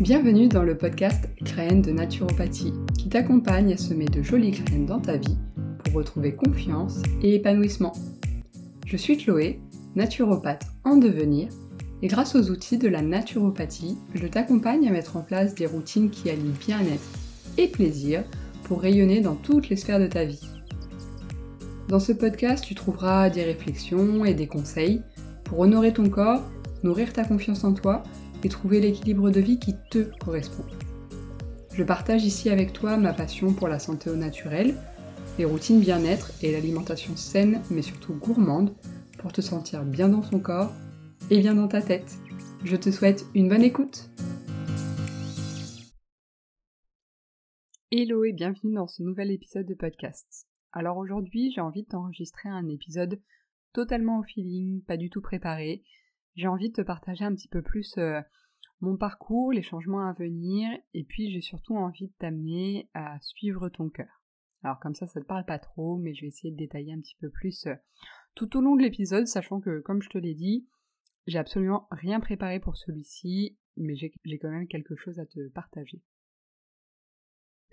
Bienvenue dans le podcast Graines de naturopathie qui t'accompagne à semer de jolies graines dans ta vie pour retrouver confiance et épanouissement. Je suis Chloé, naturopathe en devenir et grâce aux outils de la naturopathie, je t'accompagne à mettre en place des routines qui allient bien-être et plaisir pour rayonner dans toutes les sphères de ta vie. Dans ce podcast, tu trouveras des réflexions et des conseils pour honorer ton corps, nourrir ta confiance en toi et trouver l'équilibre de vie qui te correspond. Je partage ici avec toi ma passion pour la santé au naturel, les routines bien-être et l'alimentation saine mais surtout gourmande pour te sentir bien dans ton corps et bien dans ta tête. Je te souhaite une bonne écoute. Hello et bienvenue dans ce nouvel épisode de podcast. Alors aujourd'hui, j'ai envie de t'enregistrer un épisode totalement au feeling, pas du tout préparé, j'ai envie de te partager un petit peu plus euh, mon parcours, les changements à venir, et puis j'ai surtout envie de t'amener à suivre ton cœur. Alors comme ça, ça te parle pas trop, mais je vais essayer de détailler un petit peu plus euh, tout au long de l'épisode, sachant que, comme je te l'ai dit, j'ai absolument rien préparé pour celui-ci, mais j'ai quand même quelque chose à te partager.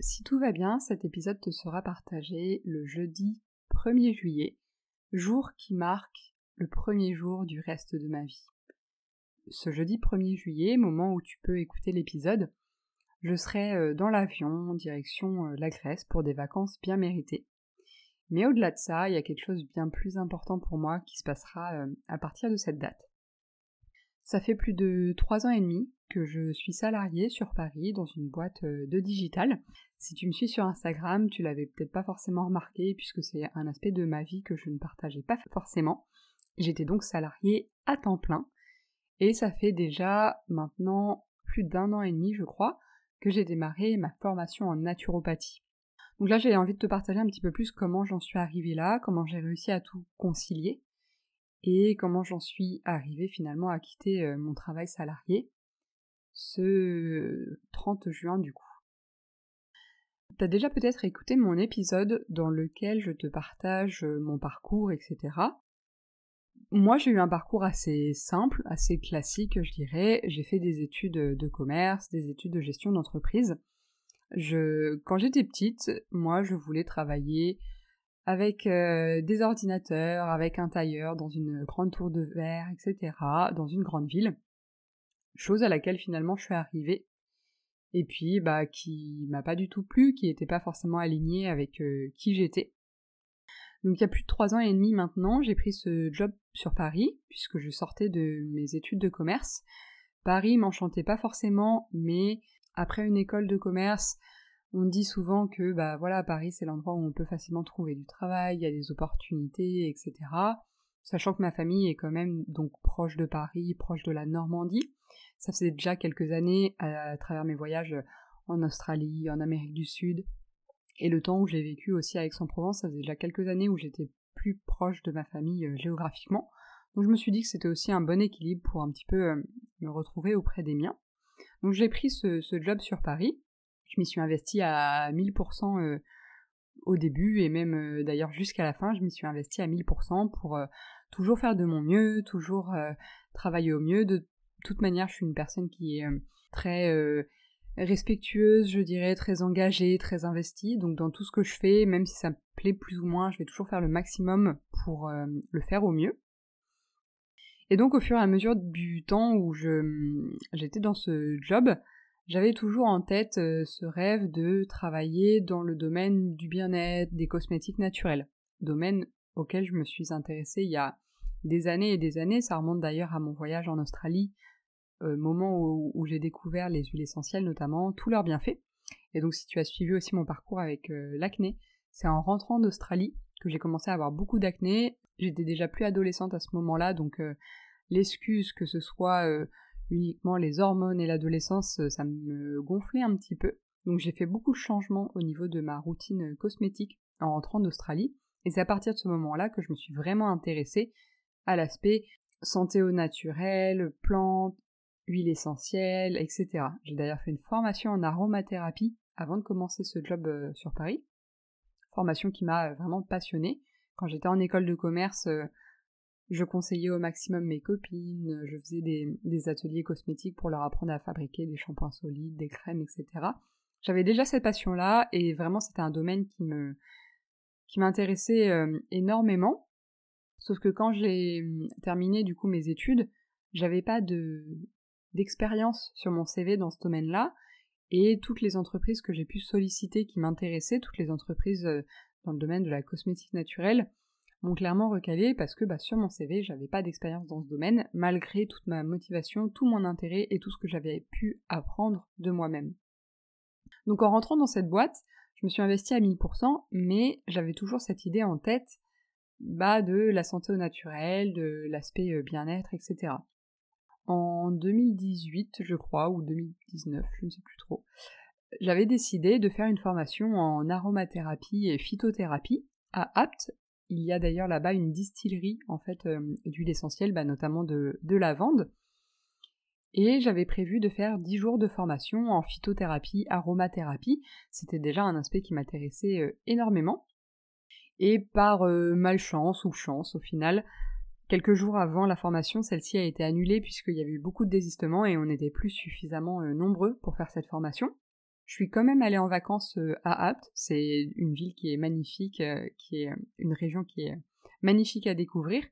Si tout va bien, cet épisode te sera partagé le jeudi 1er juillet, jour qui marque le premier jour du reste de ma vie ce jeudi 1er juillet, moment où tu peux écouter l'épisode, je serai euh, dans l'avion en direction euh, la Grèce pour des vacances bien méritées. Mais au-delà de ça, il y a quelque chose bien plus important pour moi qui se passera euh, à partir de cette date. Ça fait plus de trois ans et demi que je suis salariée sur Paris dans une boîte de digital. Si tu me suis sur Instagram, tu l'avais peut-être pas forcément remarqué puisque c'est un aspect de ma vie que je ne partageais pas forcément. J'étais donc salariée à temps plein et ça fait déjà maintenant plus d'un an et demi, je crois, que j'ai démarré ma formation en naturopathie. Donc là, j'ai envie de te partager un petit peu plus comment j'en suis arrivée là, comment j'ai réussi à tout concilier, et comment j'en suis arrivée finalement à quitter euh, mon travail salarié ce 30 juin du coup. T'as déjà peut-être écouté mon épisode dans lequel je te partage euh, mon parcours, etc. Moi, j'ai eu un parcours assez simple, assez classique, je dirais. J'ai fait des études de commerce, des études de gestion d'entreprise. Je, quand j'étais petite, moi, je voulais travailler avec euh, des ordinateurs, avec un tailleur dans une grande tour de verre, etc., dans une grande ville. Chose à laquelle finalement je suis arrivée. Et puis, bah, qui m'a pas du tout plu, qui n'était pas forcément alignée avec euh, qui j'étais. Donc il y a plus de trois ans et demi maintenant, j'ai pris ce job sur Paris, puisque je sortais de mes études de commerce. Paris m'enchantait pas forcément, mais après une école de commerce, on dit souvent que bah voilà, Paris c'est l'endroit où on peut facilement trouver du travail, il y a des opportunités, etc. Sachant que ma famille est quand même donc proche de Paris, proche de la Normandie. Ça faisait déjà quelques années à travers mes voyages en Australie, en Amérique du Sud, et le temps où j'ai vécu aussi à Aix-en-Provence, ça faisait déjà quelques années où j'étais plus proche de ma famille euh, géographiquement. Donc je me suis dit que c'était aussi un bon équilibre pour un petit peu euh, me retrouver auprès des miens. Donc j'ai pris ce, job sur Paris. Je m'y suis investie à 1000% euh, au début et même d'ailleurs jusqu'à la fin, je m'y suis investie à 1000% pour toujours faire de mon mieux, toujours travailler au mieux. De toute manière, je suis une personne qui est très respectueuse, je dirais, très engagée, très investie. Donc dans tout ce que je fais, même si ça me plaît plus ou moins, je vais toujours faire le maximum pour euh, le faire au mieux. Et donc au fur et à mesure du temps où je j'étais dans ce job, j'avais toujours en tête euh, ce rêve de travailler dans le domaine du bien-être, des cosmétiques naturels, domaine auquel je me suis intéressée il y a des années et des années, ça remonte d'ailleurs à mon voyage en Australie euh, moment où, j'ai découvert les huiles essentielles notamment, tous leurs bienfaits. Et donc si tu as suivi aussi mon parcours avec euh, l'acné, c'est en rentrant d'Australie que j'ai commencé à avoir beaucoup d'acné. J'étais déjà plus adolescente à ce moment-là, donc euh, l'excuse que ce soit uniquement les hormones et l'adolescence, ça me gonflait un petit peu. Donc j'ai fait beaucoup de changements au niveau de ma routine cosmétique en rentrant d'Australie. Et c'est à partir de ce moment-là que je me suis vraiment intéressée à l'aspect santé au naturel, plantes, huile essentielle, etc. J'ai d'ailleurs fait une formation en aromathérapie avant de commencer ce job euh, sur Paris. Formation qui m'a euh, vraiment passionnée. Quand j'étais en école de commerce, euh, Je conseillais au maximum mes copines, je faisais des, ateliers cosmétiques pour leur apprendre à fabriquer des shampoings solides, des crèmes, etc. J'avais déjà cette passion-là et vraiment c'était un domaine qui me qui m'intéressait énormément. Sauf que quand j'ai hum, terminé du coup mes études, j'avais pas de d'expérience sur mon CV dans ce domaine-là et toutes les entreprises que j'ai pu solliciter qui m'intéressaient, toutes les entreprises euh, dans le domaine de la cosmétique naturelle, m'ont clairement recalé parce que bah, sur mon CV, j'avais pas d'expérience dans ce domaine, malgré toute ma motivation, tout mon intérêt et tout ce que j'avais pu apprendre de moi-même. Donc en rentrant dans cette boîte, je me suis investie à 1000%, mais j'avais toujours cette idée en tête bah, de la santé au naturel, de l'aspect euh, bien-être, etc. En 2018, je crois, ou 2019, je ne sais plus trop, j'avais décidé de faire une formation en aromathérapie et phytothérapie à Apt, il y a d'ailleurs là-bas une distillerie en fait euh, d'huile essentielle, bah, notamment de, de lavande. Et j'avais prévu de faire 10 jours de formation en phytothérapie, aromathérapie. C'était déjà un aspect qui m'intéressait euh, énormément. Et par euh, malchance ou chance au final, quelques jours avant la formation, celle-ci a été annulée puisqu'il y avait eu beaucoup de désistements et on n'était plus suffisamment nombreux pour faire cette formation. Je suis quand même allée en vacances euh, à Apt, c'est une ville qui est magnifique, euh, qui est euh, une région qui est magnifique à découvrir.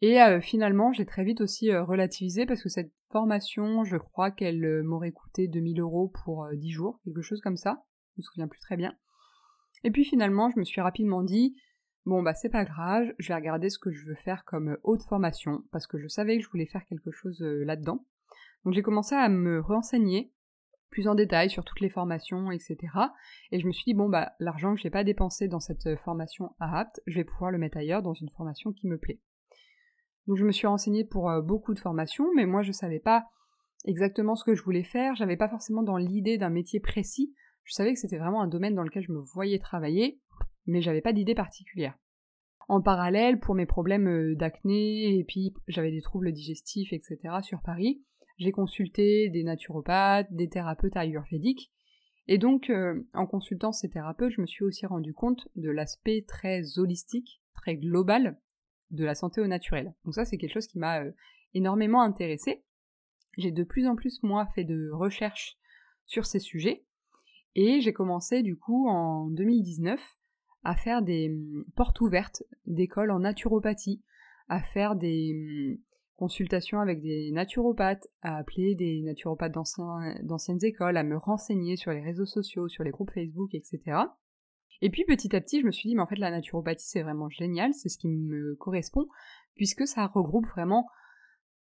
Et finalement, j'ai très vite aussi relativisé parce que cette formation, je crois qu'elle m'aurait coûté 2000 euros pour 10 jours, quelque chose comme ça. Je me souviens plus très bien. Et puis finalement, je me suis rapidement dit, bon bah c'est pas grave, je vais regarder ce que je veux faire comme haute formation parce que je savais que je voulais faire quelque chose là-dedans. Donc j'ai commencé à me renseigner plus en détail sur toutes les formations, etc. Et je me suis dit, bon, bah, l'argent que je n'ai pas dépensé dans cette euh, formation à APT, je vais pouvoir le mettre ailleurs dans une formation qui me plaît. Donc je me suis renseignée pour euh, beaucoup de formations, mais moi je savais pas exactement ce que je voulais faire, j'avais pas forcément dans l'idée d'un métier précis, je savais que c'était vraiment un domaine dans lequel je me voyais travailler, mais j'avais pas d'idée particulière. En parallèle, pour mes problèmes euh, d'acné, et puis j'avais des troubles digestifs, etc. sur Paris, j'ai consulté des naturopathes, des thérapeutes ayurvédiques, et donc euh, en consultant ces thérapeutes, je me suis aussi rendu compte de l'aspect très holistique, très global de la santé au naturel. Donc ça c'est quelque chose qui m'a euh, énormément intéressé. J'ai de plus en plus moi fait de recherches sur ces sujets et j'ai commencé du coup en 2019 à faire des hum, portes ouvertes d'écoles en naturopathie, à faire des, hum, consultation avec des naturopathes, à appeler des naturopathes d'anciennes écoles, à me renseigner sur les réseaux sociaux, sur les groupes Facebook, etc. Et puis petit à petit, je me suis dit, mais en fait, la naturopathie, c'est vraiment génial, c'est ce qui me correspond, puisque ça regroupe vraiment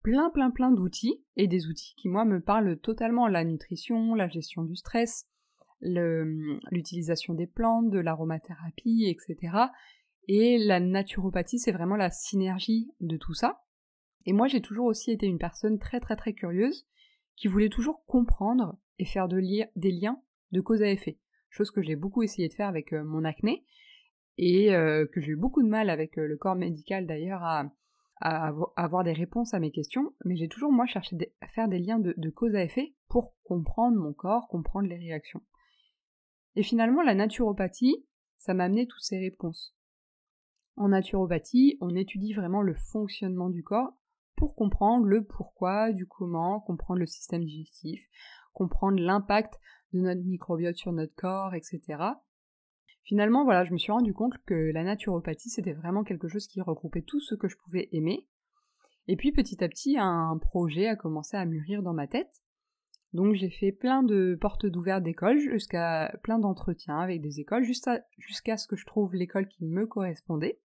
plein, plein, plein d'outils, et des outils qui, moi, me parlent totalement. La nutrition, la gestion du stress, l'utilisation des plantes, de l'aromathérapie, etc. Et la naturopathie, c'est vraiment la synergie de tout ça. Et moi, j'ai toujours aussi été une personne très très très curieuse, qui voulait toujours comprendre et faire de des liens de cause à effet. Chose que j'ai beaucoup essayé de faire avec euh, mon acné, et euh, que j'ai eu beaucoup de mal avec euh, le corps médical d'ailleurs à, avoir des réponses à mes questions, mais j'ai toujours moi cherché à faire des liens de cause à effet pour comprendre mon corps, comprendre les réactions. Et finalement, la naturopathie, ça m'a amené toutes ces réponses. En naturopathie, on étudie vraiment le fonctionnement du corps pour comprendre le pourquoi, du comment, comprendre le système digestif, comprendre l'impact de notre microbiote sur notre corps, etc. Finalement, voilà, je me suis rendu compte que la naturopathie, c'était vraiment quelque chose qui regroupait tout ce que je pouvais aimer. Et puis petit à petit, un projet a commencé à mûrir dans ma tête. Donc j'ai fait plein de portes d'ouvertes d'écoles, jusqu'à plein d'entretiens avec des écoles, jusqu'à ce que je trouve l'école qui me correspondait.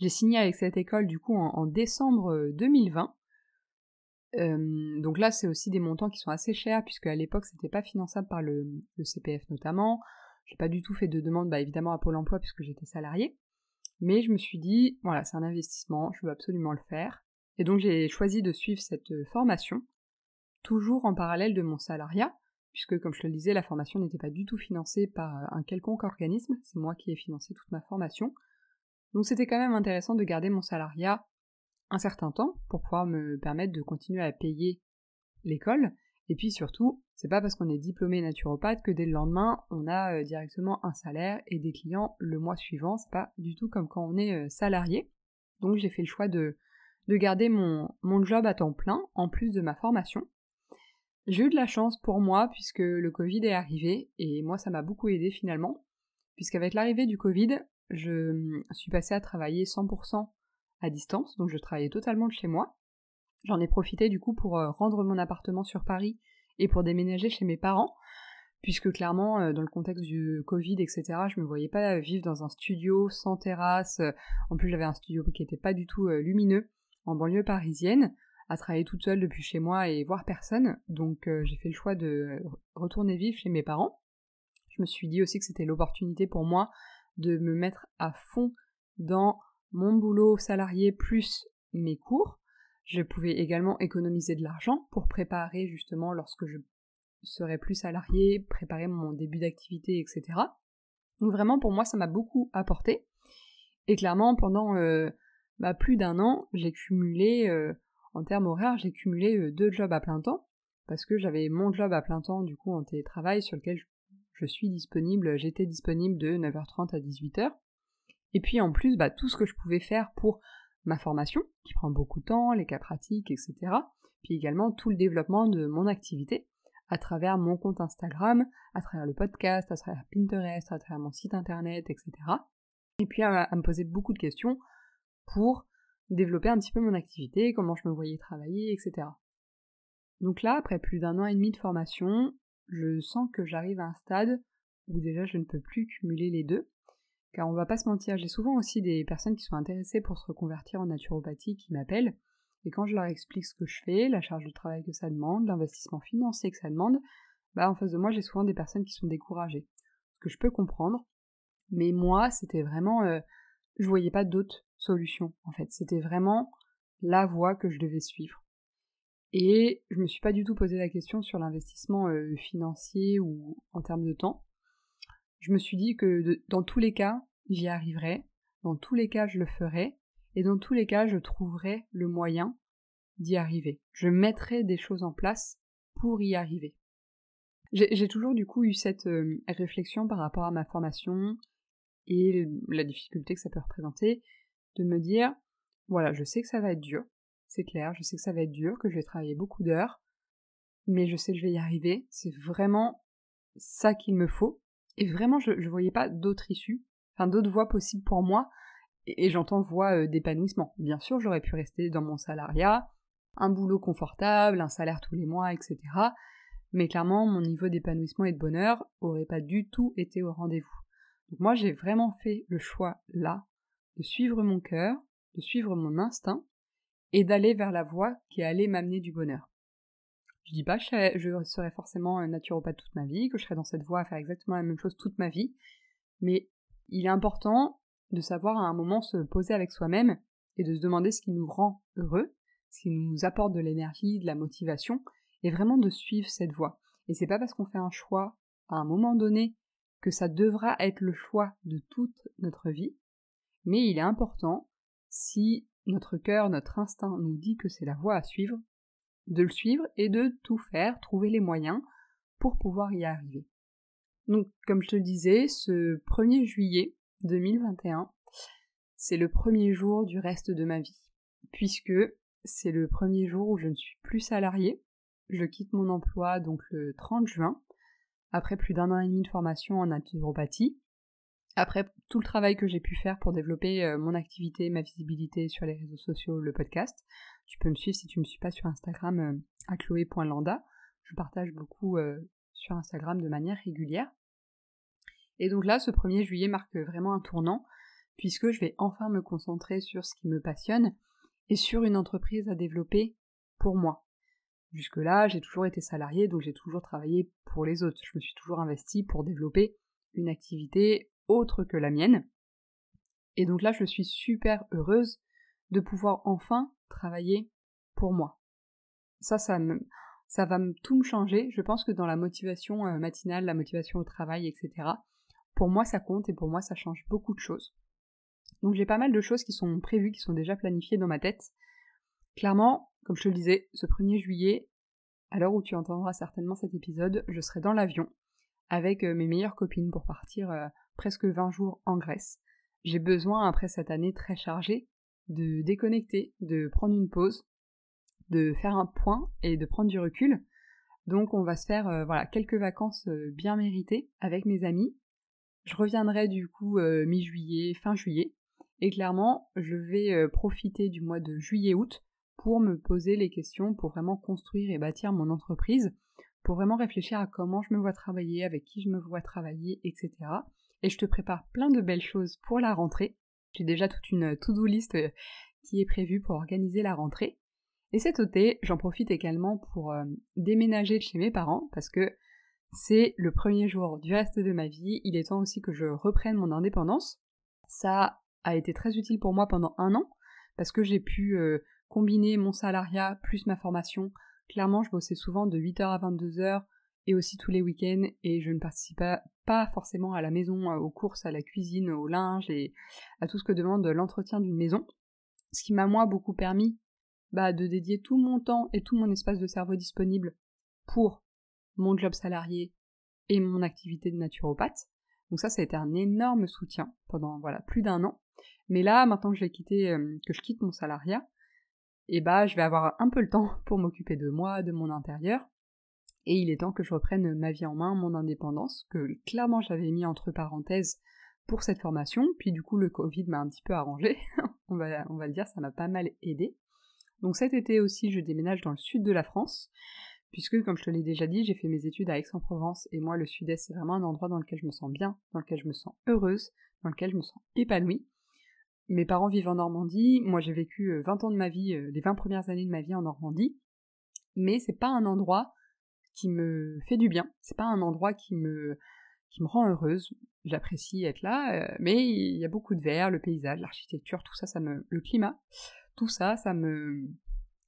J'ai signé avec cette école du coup en, décembre 2020. Euh, donc là, c'est aussi des montants qui sont assez chers, puisque à l'époque, c'était pas finançable par le, CPF notamment. J'ai pas du tout fait de demande, bah, évidemment, à Pôle emploi, puisque j'étais salarié. Mais je me suis dit, voilà, c'est un investissement, je veux absolument le faire. Et donc, j'ai choisi de suivre cette formation, toujours en parallèle de mon salariat, puisque, comme je le disais, la formation n'était pas du tout financée par un quelconque organisme, c'est moi qui ai financé toute ma formation. Donc c'était quand même intéressant de garder mon salariat un certain temps pour pouvoir me permettre de continuer à payer l'école. Et puis surtout, c'est pas parce qu'on est diplômé naturopathe que dès le lendemain, on a euh, directement un salaire et des clients le mois suivant. C'est pas du tout comme quand on est euh, salarié. Donc j'ai fait le choix de, de garder mon, mon job à temps plein en plus de ma formation. J'ai eu de la chance pour moi puisque le Covid est arrivé et moi ça m'a beaucoup aidé finalement puisqu'avec l'arrivée du Covid, je suis passée à travailler 100% à distance, donc je travaillais totalement de chez moi. J'en ai profité du coup pour euh, rendre mon appartement sur Paris et pour déménager chez mes parents, puisque clairement, euh, dans le contexte du Covid, etc., je me voyais pas vivre dans un studio sans terrasse. En plus, j'avais un studio qui était pas du tout euh, lumineux en banlieue parisienne, à travailler toute seule depuis chez moi et voir personne. Donc, j'ai fait le choix de retourner vivre chez mes parents. Je me suis dit aussi que c'était l'opportunité pour moi de me mettre à fond dans mon boulot salarié plus mes cours. Je pouvais également économiser de l'argent pour préparer justement lorsque je serai plus salarié, préparer mon début d'activité, etc. Donc vraiment pour moi ça m'a beaucoup apporté. Et clairement pendant euh, bah, plus d'un an j'ai cumulé, euh, en termes horaires, j'ai cumulé euh, deux jobs à plein temps parce que j'avais mon job à plein temps du coup en télétravail sur lequel je suis disponible, j'étais disponible de 9h30 à 18h. Et puis en plus, bah, tout ce que je pouvais faire pour ma formation, qui prend beaucoup de temps, les cas pratiques, etc. Puis également tout le développement de mon activité à travers mon compte Instagram, à travers le podcast, à travers Pinterest, à travers mon site internet, etc. Et puis à, me poser beaucoup de questions pour développer un petit peu mon activité, comment je me voyais travailler, etc. Donc là, après plus d'un an et demi de formation, je sens que j'arrive à un stade où déjà je ne peux plus cumuler les deux. Car on va pas se mentir, j'ai souvent aussi des personnes qui sont intéressées pour se reconvertir en naturopathie qui m'appellent, et quand je leur explique ce que je fais, la charge de travail que ça demande, l'investissement financier que ça demande, bah en face de moi j'ai souvent des personnes qui sont découragées. Ce que je peux comprendre, mais moi c'était vraiment, euh, je voyais pas d'autres solutions en fait, c'était vraiment la voie que je devais suivre. Et je me suis pas du tout posé la question sur l'investissement euh, financier ou en termes de temps. Je me suis dit que dans tous les cas, j'y arriverai, dans tous les cas, je le ferai, et dans tous les cas, je trouverai le moyen d'y arriver. Je mettrai des choses en place pour y arriver. J'ai toujours du coup eu cette euh, réflexion par rapport à ma formation et la difficulté que ça peut représenter, de me dire, voilà, je sais que ça va être dur, c'est clair, je sais que ça va être dur, que je vais travailler beaucoup d'heures, mais je sais que je vais y arriver, c'est vraiment ça qu'il me faut, et vraiment je ne voyais pas d'autre issue, enfin d'autres voies possibles pour moi, et, j'entends voie euh, d'épanouissement. Bien sûr, j'aurais pu rester dans mon salariat, un boulot confortable, un salaire tous les mois, etc. Mais clairement, mon niveau d'épanouissement et de bonheur aurait pas du tout été au rendez-vous. Moi, j'ai vraiment fait le choix là de suivre mon cœur, de suivre mon instinct, et d'aller vers la voie qui allait m'amener du bonheur. Je dis pas que je serai forcément naturopathe toute ma vie, que je serai dans cette voie à faire exactement la même chose toute ma vie, mais il est important de savoir à un moment se poser avec soi-même et de se demander ce qui nous rend heureux, ce qui nous apporte de l'énergie, de la motivation, et vraiment de suivre cette voie. Et c'est pas parce qu'on fait un choix à un moment donné que ça devra être le choix de toute notre vie, mais il est important, si notre cœur, notre instinct nous dit que c'est la voie à suivre, de le suivre et de tout faire, trouver les moyens pour pouvoir y arriver. Donc, comme je te disais, ce 1er juillet 2021, c'est le premier jour du reste de ma vie, puisque c'est le premier jour où je ne suis plus salariée. Je quitte mon emploi donc le 30 juin, après plus d'un an et demi de formation en naturopathie, après tout le travail que j'ai pu faire pour développer euh, mon activité, ma visibilité sur les réseaux sociaux, le podcast, tu peux me suivre si tu ne me suis pas sur Instagram euh, à chloé.landa. Je partage beaucoup euh, sur Instagram de manière régulière. Et donc là, ce 1er juillet marque vraiment un tournant, puisque je vais enfin me concentrer sur ce qui me passionne et sur une entreprise à développer pour moi. Jusque-là, j'ai toujours été salarié, donc j'ai toujours travaillé pour les autres. Je me suis toujours investi pour développer une activité autre que la mienne. Et donc là, je suis super heureuse de pouvoir enfin travailler pour moi. Ça, ça, me, ça va tout me changer. Je pense que dans la motivation euh, matinale, la motivation au travail, etc., pour moi, ça compte et pour moi, ça change beaucoup de choses. Donc j'ai pas mal de choses qui sont prévues, qui sont déjà planifiées dans ma tête. Clairement, comme je te le disais, ce 1er juillet, à l'heure où tu entendras certainement cet épisode, je serai dans l'avion avec euh, mes meilleures copines pour partir euh, presque 20 jours en Grèce. J'ai besoin, après cette année très chargée, de déconnecter, de prendre une pause, de faire un point et de prendre du recul. Donc on va se faire euh, quelques vacances bien méritées avec mes amis. Je reviendrai du coup mi-juillet, fin juillet. Et clairement, je vais profiter du mois de juillet-août pour me poser les questions, pour vraiment construire et bâtir mon entreprise, pour vraiment réfléchir à comment je me vois travailler, avec qui je me vois travailler, etc. Et je te prépare plein de belles choses pour la rentrée. J'ai déjà toute une to-do list qui est prévue pour organiser la rentrée. Et cet été, j'en profite également pour euh, déménager chez mes parents parce que c'est le premier jour du reste de ma vie. Il est temps aussi que je reprenne mon indépendance. Ça a été très utile pour moi pendant un an parce que j'ai pu euh, combiner mon salariat plus ma formation. Clairement, je bossais souvent de 8h à 22h et aussi tous les week-ends et je ne participais pas forcément à la maison, euh, aux courses, à la cuisine, au linge et à tout ce que demande l'entretien d'une maison. Ce qui m'a moi beaucoup permis bah, de dédier tout mon temps et tout mon espace de cerveau disponible pour mon job salarié et mon activité de naturopathe. Donc ça, ça a été un énorme soutien pendant voilà plus d'un an. Mais là, maintenant quitter, euh, que je quitte mon salariat, et bah je vais avoir un peu le temps pour m'occuper de moi, de mon intérieur. Et il est temps que je reprenne ma vie en main, mon indépendance, que clairement j'avais mis entre parenthèses pour cette formation. Puis du coup, le Covid m'a un petit peu arrangé. on, va, on va le dire, ça m'a pas mal aidé. Donc cet été aussi, je déménage dans le sud de la France, puisque comme je te l'ai déjà dit, j'ai fait mes études à Aix-en-Provence, et moi le sud-est c'est vraiment un endroit dans lequel je me sens bien, dans lequel je me sens heureuse, dans lequel je me sens épanouie. Mes parents vivent en Normandie, moi j'ai vécu 20 euh, ans de ma vie, euh, les 20 premières années de ma vie en Normandie, mais c'est pas un endroit qui me fait du bien, c'est pas un endroit qui me qui me rend heureuse. J'apprécie être là, euh, mais il y a beaucoup de verre, le paysage, l'architecture, tout ça, ça me, le climat, tout ça, ça me,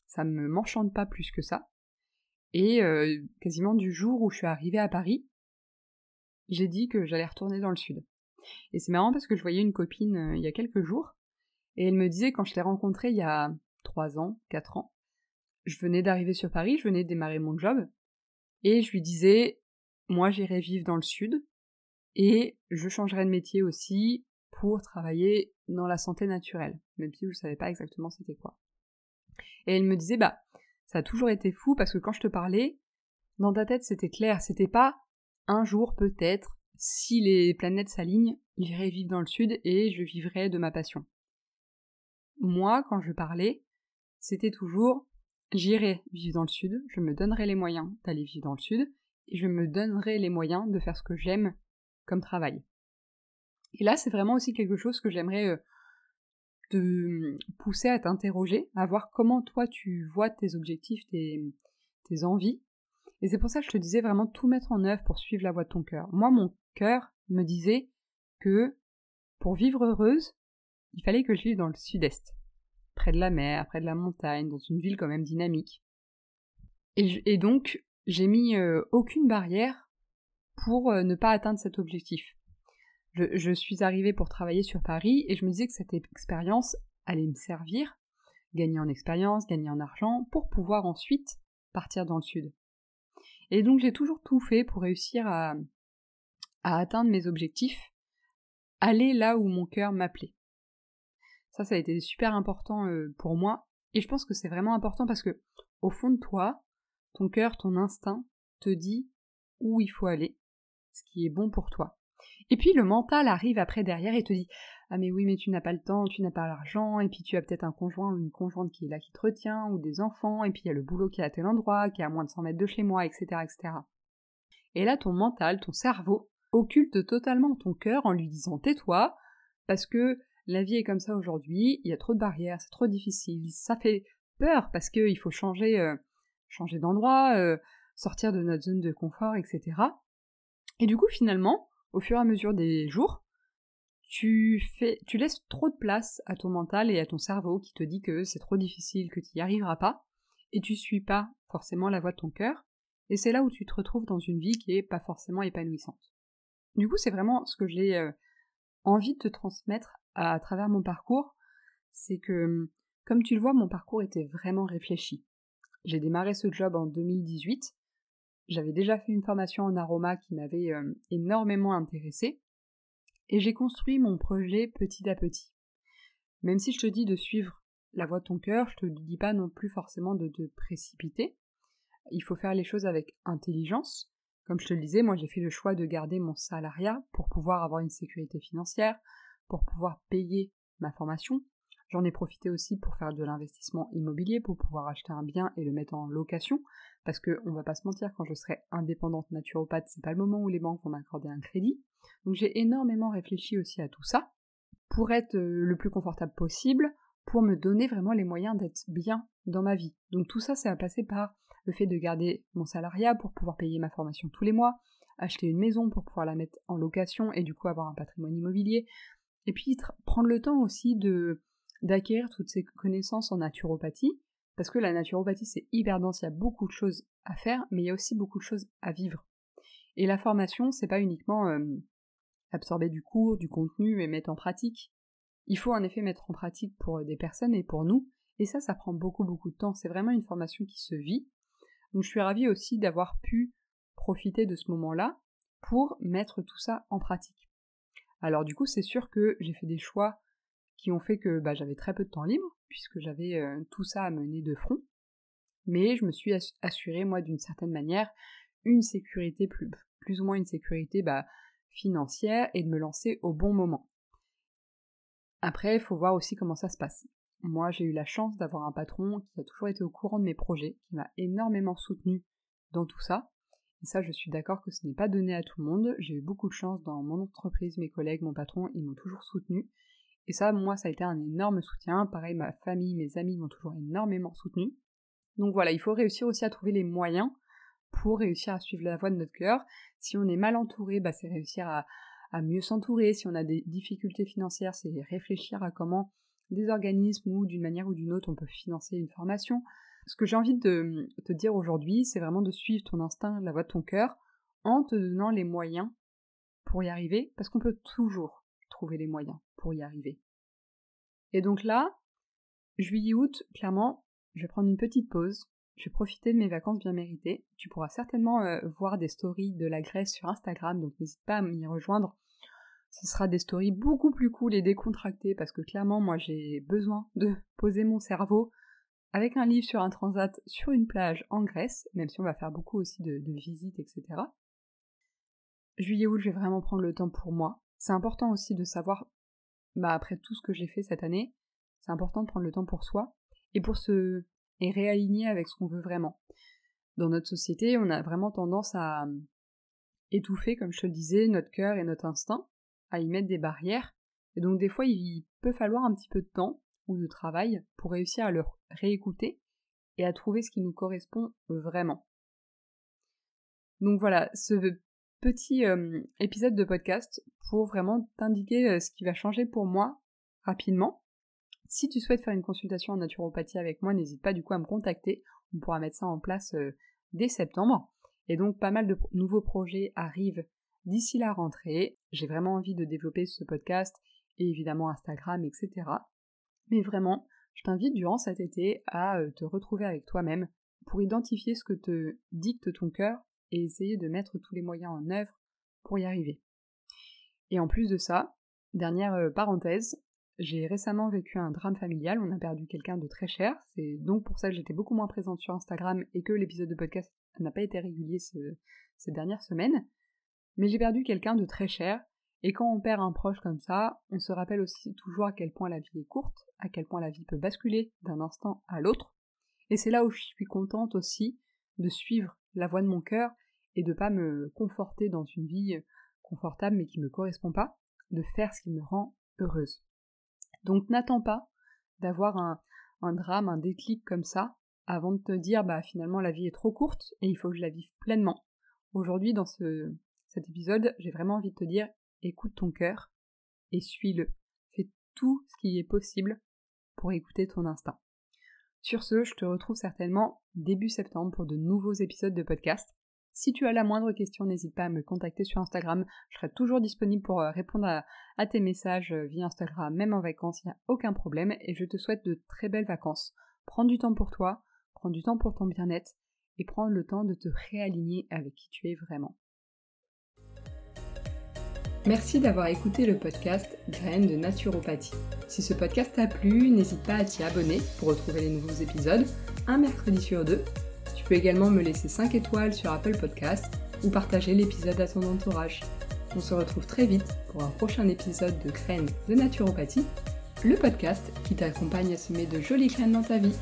ça me m'enchante pas plus que ça. Et quasiment du jour où je suis arrivée à Paris, j'ai dit que j'allais retourner dans le sud. Et c'est marrant parce que je voyais une copine euh, il y a quelques jours, et elle me disait quand je l'ai rencontrée il y a trois ans, quatre ans, je venais d'arriver sur Paris, je venais de démarrer mon job, et je lui disais, moi j'irai vivre dans le sud, et je changerai de métier aussi pour travailler dans la santé naturelle, même si je ne savais pas exactement c'était quoi. Et elle me disait, bah, ça a toujours été fou parce que quand je te parlais, dans ta tête c'était clair, c'était pas un jour peut-être, si les planètes s'alignent, j'irai vivre dans le sud et je vivrai de ma passion. Moi, quand je parlais, c'était toujours j'irai vivre dans le sud, je me donnerai les moyens d'aller vivre dans le sud, et je me donnerai les moyens de faire ce que j'aime comme travail. Et là, c'est vraiment aussi quelque chose que j'aimerais euh, te mmh, pousser à t'interroger, à voir comment toi tu vois tes objectifs, tes, tes envies. Et c'est pour ça que je te disais vraiment tout mettre en œuvre pour suivre la voie de ton cœur. Moi, mon cœur me disait que pour vivre heureuse, il fallait que je vive dans le sud-est, près de la mer, près de la montagne, dans une ville quand même dynamique. Et, donc, j'ai mis euh, aucune barrière pour euh, ne pas atteindre cet objectif je, suis arrivée pour travailler sur Paris et je me disais que cette expérience allait me servir, gagner en expérience, gagner en argent, pour pouvoir ensuite partir dans le sud. Et donc j'ai toujours tout fait pour réussir à, à atteindre mes objectifs, aller là où mon cœur m'appelait. Ça, ça a été super important euh, pour moi, et je pense que c'est vraiment important parce que, au fond de toi, ton cœur, ton instinct te dit où il faut aller, ce qui est bon pour toi. Et puis le mental arrive après derrière et te dit Ah mais oui mais tu n'as pas le temps, tu n'as pas l'argent, et puis tu as peut-être un conjoint ou une conjointe qui est là qui te retient, ou des enfants, et puis il y a le boulot qui est à tel endroit, qui est à moins de 100 mètres de chez moi, etc. etc. Et là ton mental, ton cerveau, occulte totalement ton cœur en lui disant Tais-toi, parce que la vie est comme ça aujourd'hui, il y a trop de barrières, c'est trop difficile, ça fait peur parce qu'il faut changer, euh, changer d'endroit, euh, sortir de notre zone de confort, etc. Et du coup finalement, au fur et à mesure des jours, tu fais, tu laisses trop de place à ton mental et à ton cerveau qui te dit que c'est trop difficile, que tu n'y arriveras pas, et tu suis pas forcément la voix de ton cœur, et c'est là où tu te retrouves dans une vie qui est pas forcément épanouissante. Du coup, c'est vraiment ce que j'ai euh, envie de te transmettre à, travers mon parcours, c'est que, comme tu le vois, mon parcours était vraiment réfléchi. J'ai démarré ce job en 2018, j'avais déjà fait une formation en aroma qui m'avait euh, énormément intéressée, et j'ai construit mon projet petit à petit. Même si je te dis de suivre la voix de ton cœur, je te dis pas non plus forcément de te précipiter. Il faut faire les choses avec intelligence. Comme je te le disais, moi j'ai fait le choix de garder mon salariat pour pouvoir avoir une sécurité financière, pour pouvoir payer ma formation. J'en ai profité aussi pour faire de l'investissement immobilier, pour pouvoir acheter un bien et le mettre en location, parce que on va pas se mentir, quand je serai indépendante naturopathe, c'est pas le moment où les banques vont m'accorder un crédit. Donc j'ai énormément réfléchi aussi à tout ça, pour être euh, le plus confortable possible, pour me donner vraiment les moyens d'être bien dans ma vie. Donc tout ça, ça va passer par le fait de garder mon salariat pour pouvoir payer ma formation tous les mois, acheter une maison pour pouvoir la mettre en location et du coup avoir un patrimoine immobilier, et puis prendre le temps aussi de d'acquérir toutes ces connaissances en naturopathie, parce que la naturopathie c'est hyper dense, il y a beaucoup de choses à faire, mais il y a aussi beaucoup de choses à vivre. Et la formation, c'est pas uniquement euh, absorber du cours, du contenu et mettre en pratique. Il faut en effet mettre en pratique pour des personnes et pour nous, et ça, ça prend beaucoup beaucoup de temps. C'est vraiment une formation qui se vit. Donc je suis ravie aussi d'avoir pu profiter de ce moment-là pour mettre tout ça en pratique. Alors du coup, c'est sûr que j'ai fait des choix qui ont fait que bah, j'avais très peu de temps libre, puisque j'avais euh, tout ça à mener de front. Mais je me suis assuré, moi, d'une certaine manière, une sécurité plus, plus ou moins une sécurité bah, financière et de me lancer au bon moment. Après, il faut voir aussi comment ça se passe. Moi, j'ai eu la chance d'avoir un patron qui a toujours été au courant de mes projets, qui m'a énormément soutenu dans tout ça. Et ça, je suis d'accord que ce n'est pas donné à tout le monde. J'ai eu beaucoup de chance dans mon entreprise, mes collègues, mon patron, ils m'ont toujours soutenu. Et ça, moi, ça a été un énorme soutien. Pareil, ma famille, mes amis m'ont toujours énormément soutenu. Donc voilà, il faut réussir aussi à trouver les moyens pour réussir à suivre la voie de notre cœur. Si on est mal entouré, bah, c'est réussir à, à mieux s'entourer. Si on a des difficultés financières, c'est réfléchir à comment des organismes ou d'une manière ou d'une autre on peut financer une formation. Ce que j'ai envie de te dire aujourd'hui, c'est vraiment de suivre ton instinct, la voie de ton cœur, en te donnant les moyens pour y arriver, parce qu'on peut toujours trouver les moyens pour y arriver. Et donc là, juillet-août, clairement, je vais prendre une petite pause, je vais profiter de mes vacances bien méritées. Tu pourras certainement euh, voir des stories de la Grèce sur Instagram, donc n'hésite pas à m'y rejoindre. Ce sera des stories beaucoup plus cool et décontractées parce que clairement, moi, j'ai besoin de poser mon cerveau avec un livre sur un transat sur une plage en Grèce, même si on va faire beaucoup aussi de, visites, etc. Juillet-août, je vais vraiment prendre le temps pour moi. C'est important aussi de savoir, bah après tout ce que j'ai fait cette année, c'est important de prendre le temps pour soi et pour se et réaligner avec ce qu'on veut vraiment. Dans notre société, on a vraiment tendance à étouffer, comme je te le disais, notre cœur et notre instinct, à y mettre des barrières. Et donc des fois, il peut falloir un petit peu de temps ou de travail pour réussir à le réécouter et à trouver ce qui nous correspond vraiment. Donc voilà, ce petit euh, épisode de podcast pour vraiment t'indiquer euh, ce qui va changer pour moi rapidement. Si tu souhaites faire une consultation en naturopathie avec moi, n'hésite pas du coup à me contacter. On pourra mettre ça en place euh, dès septembre. Et donc pas mal de nouveaux projets arrivent d'ici la rentrée. J'ai vraiment envie de développer ce podcast et évidemment Instagram, etc. Mais vraiment, je t'invite durant cet été à euh, te retrouver avec toi-même pour identifier ce que te dicte ton cœur et essayer de mettre tous les moyens en œuvre pour y arriver. Et en plus de ça, dernière euh, parenthèse, j'ai récemment vécu un drame familial, on a perdu quelqu'un de très cher, c'est donc pour ça que j'étais beaucoup moins présente sur Instagram et que l'épisode de podcast n'a pas été régulier ces dernières semaines. Mais j'ai perdu quelqu'un de très cher, et quand on perd un proche comme ça, on se rappelle aussi toujours à quel point la vie est courte, à quel point la vie peut basculer d'un instant à l'autre. Et c'est là où je suis contente aussi de suivre la voie de mon cœur et de pas me conforter dans une vie confortable mais qui me correspond pas, de faire ce qui me rend heureuse. Donc n'attends pas d'avoir un, un drame, un déclic comme ça, avant de te dire bah finalement la vie est trop courte et il faut que je la vive pleinement. Aujourd'hui dans ce, cet épisode, j'ai vraiment envie de te dire écoute ton cœur et suis-le. Fais tout ce qui est possible pour écouter ton instinct. Sur ce, je te retrouve certainement début septembre pour de nouveaux épisodes de podcast. Si tu as la moindre question, n'hésite pas à me contacter sur Instagram. Je serai toujours disponible pour euh, répondre à, tes messages euh, via Instagram, même en vacances, il n'y a aucun problème. Et je te souhaite de très belles vacances. Prends du temps pour toi, prends du temps pour ton bien-être et prends le temps de te réaligner avec qui tu es vraiment. Merci d'avoir écouté le podcast Graines de naturopathie. Si ce podcast t'a plu, n'hésite pas à t'y abonner pour retrouver les nouveaux épisodes un mercredi sur deux. Tu peux également me laisser 5 étoiles sur Apple Podcast ou partager l'épisode à ton entourage. On se retrouve très vite pour un prochain épisode de Graines de naturopathie, le podcast qui t'accompagne à semer de jolies graines dans ta vie.